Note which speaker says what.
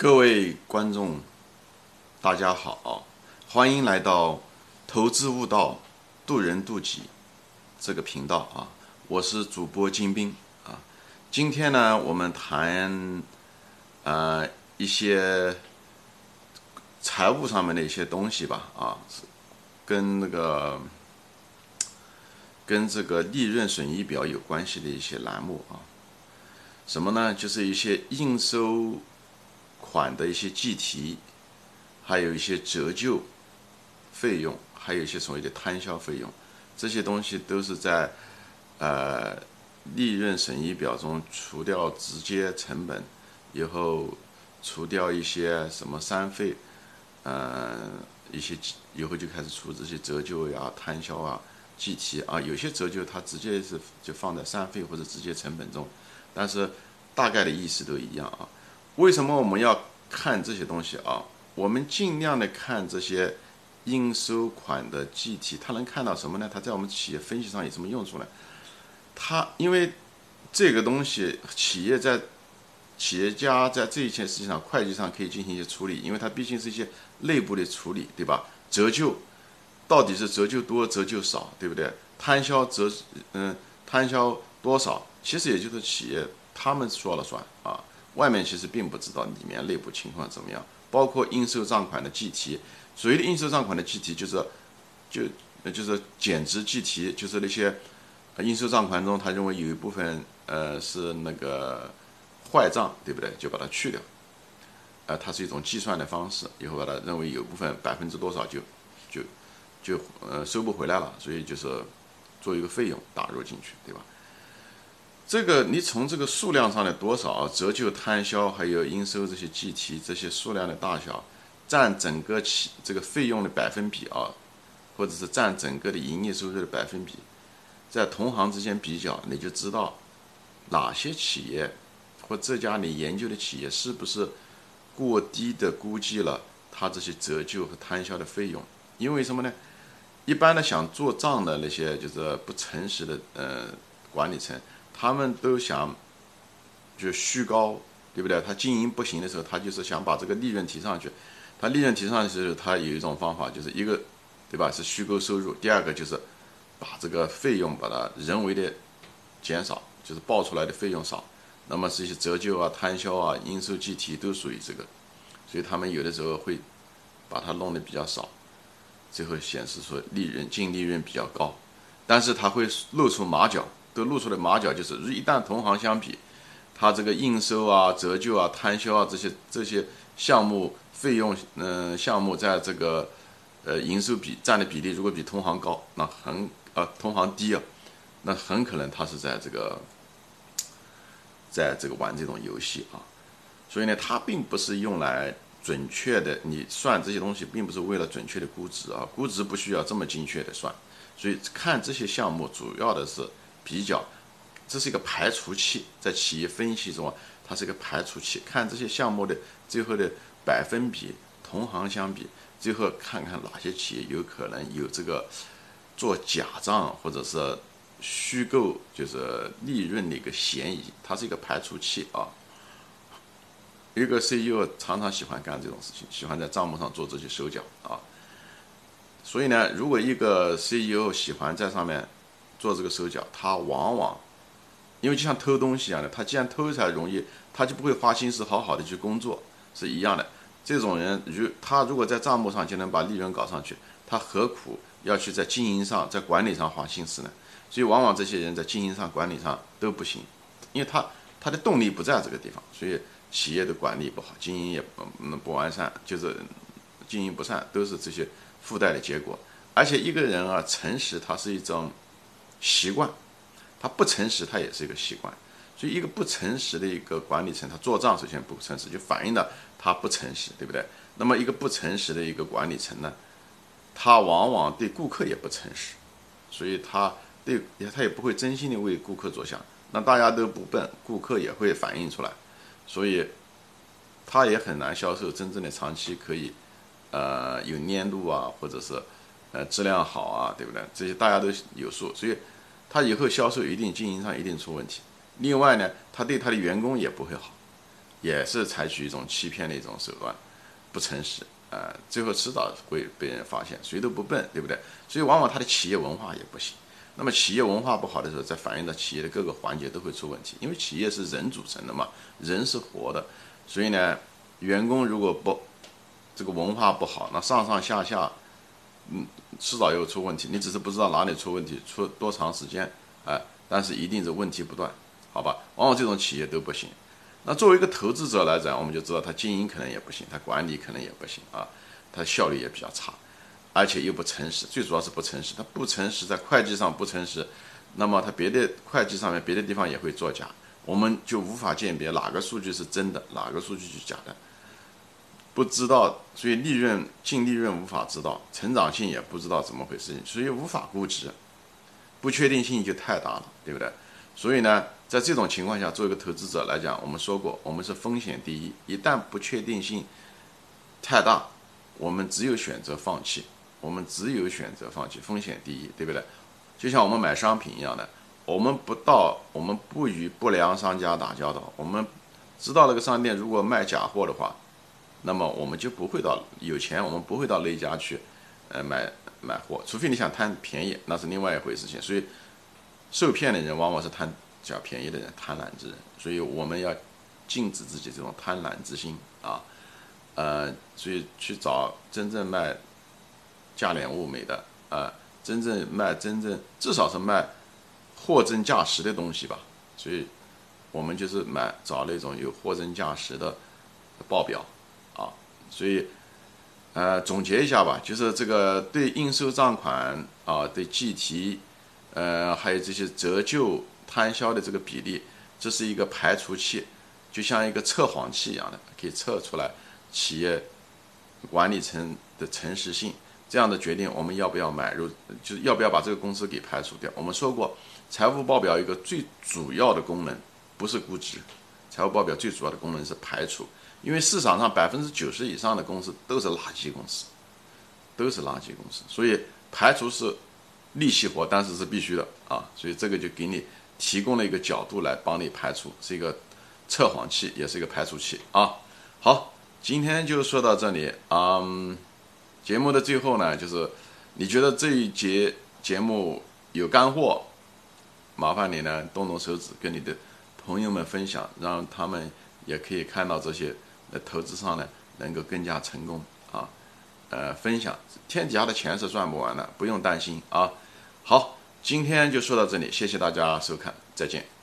Speaker 1: 各位观众，大家好，欢迎来到投资悟道、渡人渡己这个频道啊！我是主播金兵啊。今天呢，我们谈呃一些财务上面的一些东西吧啊，跟那个跟这个利润损益表有关系的一些栏目啊。什么呢？就是一些应收。款的一些计提，还有一些折旧费用，还有一些所谓的摊销费用，这些东西都是在呃利润损益表中除掉直接成本以后，除掉一些什么三费，呃一些以后就开始出这些折旧呀、摊销啊、计提啊，有些折旧它直接是就放在三费或者直接成本中，但是大概的意思都一样啊。为什么我们要看这些东西啊？我们尽量的看这些应收款的计提，它能看到什么呢？它在我们企业分析上有什么用处呢？它因为这个东西，企业在企业家在这一件事情上，会计上可以进行一些处理，因为它毕竟是一些内部的处理，对吧？折旧到底是折旧多、折旧少，对不对？摊销折嗯，摊销多少，其实也就是企业他们说了算啊。外面其实并不知道里面内部情况怎么样，包括应收账款的计提，所谓的应收账款的计提就是，就就是减值计提，就是那些应收账款中他认为有一部分呃是那个坏账，对不对？就把它去掉，呃，它是一种计算的方式，以后把它认为有部分百分之多少就就就呃收不回来了，所以就是做一个费用打入进去，对吧？这个你从这个数量上的多少折旧摊销，还有应收这些计提这些数量的大小，占整个企这个费用的百分比啊，或者是占整个的营业收入的百分比，在同行之间比较，你就知道哪些企业或这家你研究的企业是不是过低的估计了它这些折旧和摊销的费用。因为什么呢？一般的想做账的那些就是不诚实的呃管理层。他们都想就虚高，对不对？他经营不行的时候，他就是想把这个利润提上去。他利润提上去的时候，他有一种方法，就是一个，对吧？是虚构收入。第二个就是把这个费用把它人为的减少，就是报出来的费用少。那么这些折旧啊、摊销啊、应收计提都属于这个，所以他们有的时候会把它弄得比较少，最后显示出利润净利润比较高，但是他会露出马脚。都露出了马脚就是，一旦同行相比，他这个应收啊、折旧啊、摊销啊这些这些项目费用，嗯，项目在这个呃营收比占的比例如果比同行高，那很啊同行低啊，那很可能他是在这个在这个玩这种游戏啊。所以呢，它并不是用来准确的，你算这些东西并不是为了准确的估值啊，估值不需要这么精确的算。所以看这些项目主要的是。比较，这是一个排除器，在企业分析中啊，它是一个排除器，看这些项目的最后的百分比，同行相比，最后看看哪些企业有可能有这个做假账或者是虚构，就是利润的一个嫌疑，它是一个排除器啊。一个 CEO 常常喜欢干这种事情，喜欢在账目上做这些手脚啊。所以呢，如果一个 CEO 喜欢在上面。做这个手脚，他往往，因为就像偷东西一样的，他既然偷才容易，他就不会花心思好好的去工作，是一样的。这种人，如他如果在账目上就能把利润搞上去，他何苦要去在经营上、在管理上花心思呢？所以，往往这些人在经营上、管理上都不行，因为他他的动力不在这个地方，所以企业的管理不好，经营也不不完善，就是经营不善，都是这些附带的结果。而且一个人啊，诚实，他是一种。习惯，他不诚实，他也是一个习惯。所以，一个不诚实的一个管理层，他做账首先不诚实，就反映了他不诚实，对不对？那么，一个不诚实的一个管理层呢，他往往对顾客也不诚实，所以他对他也不会真心的为顾客着想。那大家都不笨，顾客也会反映出来，所以他也很难销售真正的长期可以，呃，有粘度啊，或者是。呃，质量好啊，对不对？这些大家都有数，所以他以后销售一定经营上一定出问题。另外呢，他对他的员工也不会好，也是采取一种欺骗的一种手段，不诚实，呃，最后迟早会被人发现，谁都不笨，对不对？所以往往他的企业文化也不行。那么企业文化不好的时候，在反映到企业的各个环节都会出问题，因为企业是人组成的嘛，人是活的，所以呢，员工如果不这个文化不好，那上上下下，嗯，迟早又出问题。你只是不知道哪里出问题，出多长时间，哎，但是一定是问题不断，好吧？往往这种企业都不行。那作为一个投资者来讲，我们就知道他经营可能也不行，他管理可能也不行啊，他效率也比较差。而且又不诚实，最主要是不诚实。他不诚实，在会计上不诚实，那么他别的会计上面别的地方也会作假，我们就无法鉴别哪个数据是真的，哪个数据是假的，不知道，所以利润净利润无法知道，成长性也不知道怎么回事情，所以无法估值，不确定性就太大了，对不对？所以呢，在这种情况下，作为一个投资者来讲，我们说过，我们是风险第一，一旦不确定性太大，我们只有选择放弃。我们只有选择放弃，风险第一，对不对？就像我们买商品一样的，我们不到，我们不与不良商家打交道。我们知道那个商店如果卖假货的话，那么我们就不会到有钱，我们不会到那家去，呃，买买货。除非你想贪便宜，那是另外一回事情。所以，受骗的人往往是贪小便宜的人，贪婪之人。所以我们要禁止自己这种贪婪之心啊，呃，所以去找真正卖。价廉物美的啊，真正卖真正至少是卖货真价实的东西吧，所以我们就是买找那种有货真价实的报表啊，所以呃总结一下吧，就是这个对应收账款啊，对计提，呃还有这些折旧摊销的这个比例，这是一个排除器，就像一个测谎器一样的，可以测出来企业管理层的诚实性。这样的决定，我们要不要买入？就是要不要把这个公司给排除掉？我们说过，财务报表一个最主要的功能不是估值，财务报表最主要的功能是排除。因为市场上百分之九十以上的公司都是垃圾公司，都是垃圾公司，所以排除是力气活，但是是必须的啊。所以这个就给你提供了一个角度来帮你排除，是一个测谎器，也是一个排除器啊。好，今天就说到这里，嗯。节目的最后呢，就是你觉得这一节节目有干货，麻烦你呢动动手指跟你的朋友们分享，让他们也可以看到这些在投资上呢能够更加成功啊。呃，分享天底下的钱是赚不完的，不用担心啊。好，今天就说到这里，谢谢大家收看，再见。